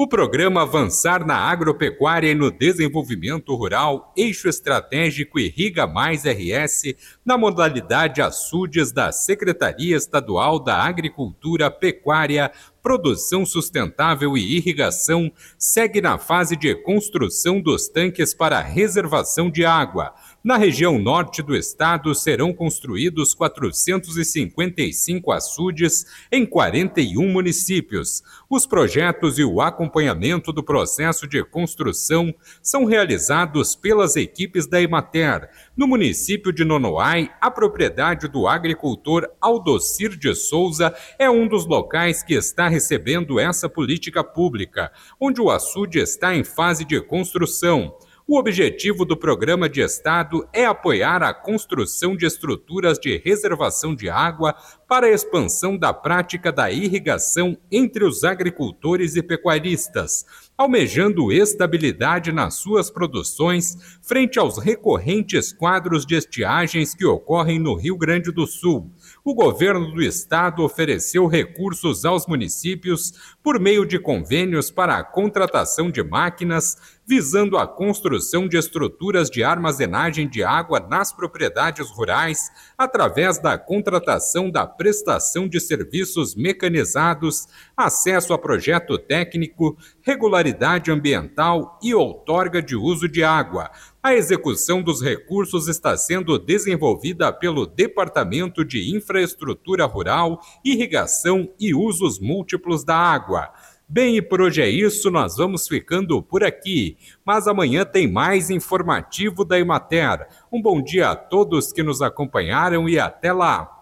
O programa Avançar na Agropecuária e no Desenvolvimento Rural, Eixo Estratégico Irriga Mais RS, na modalidade Açudes da Secretaria Estadual da Agricultura, Pecuária, Produção Sustentável e Irrigação, segue na fase de construção dos tanques para reservação de água na região norte do estado serão construídos 455 açudes em 41 municípios. Os projetos e o acompanhamento do processo de construção são realizados pelas equipes da Emater. No município de Nonoai, a propriedade do agricultor Aldocir de Souza é um dos locais que está recebendo essa política pública, onde o açude está em fase de construção. O objetivo do programa de Estado é apoiar a construção de estruturas de reservação de água para a expansão da prática da irrigação entre os agricultores e pecuaristas, almejando estabilidade nas suas produções frente aos recorrentes quadros de estiagens que ocorrem no Rio Grande do Sul. O governo do estado ofereceu recursos aos municípios por meio de convênios para a contratação de máquinas visando a construção de estruturas de armazenagem de água nas propriedades rurais através da contratação da prestação de serviços mecanizados, acesso a projeto técnico, regularidade ambiental e outorga de uso de água. A execução dos recursos está sendo desenvolvida pelo Departamento de Infraestrutura Rural, Irrigação e Usos Múltiplos da Água. Bem, e por hoje é isso, nós vamos ficando por aqui. Mas amanhã tem mais informativo da Emater. Um bom dia a todos que nos acompanharam e até lá!